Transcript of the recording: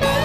Bye.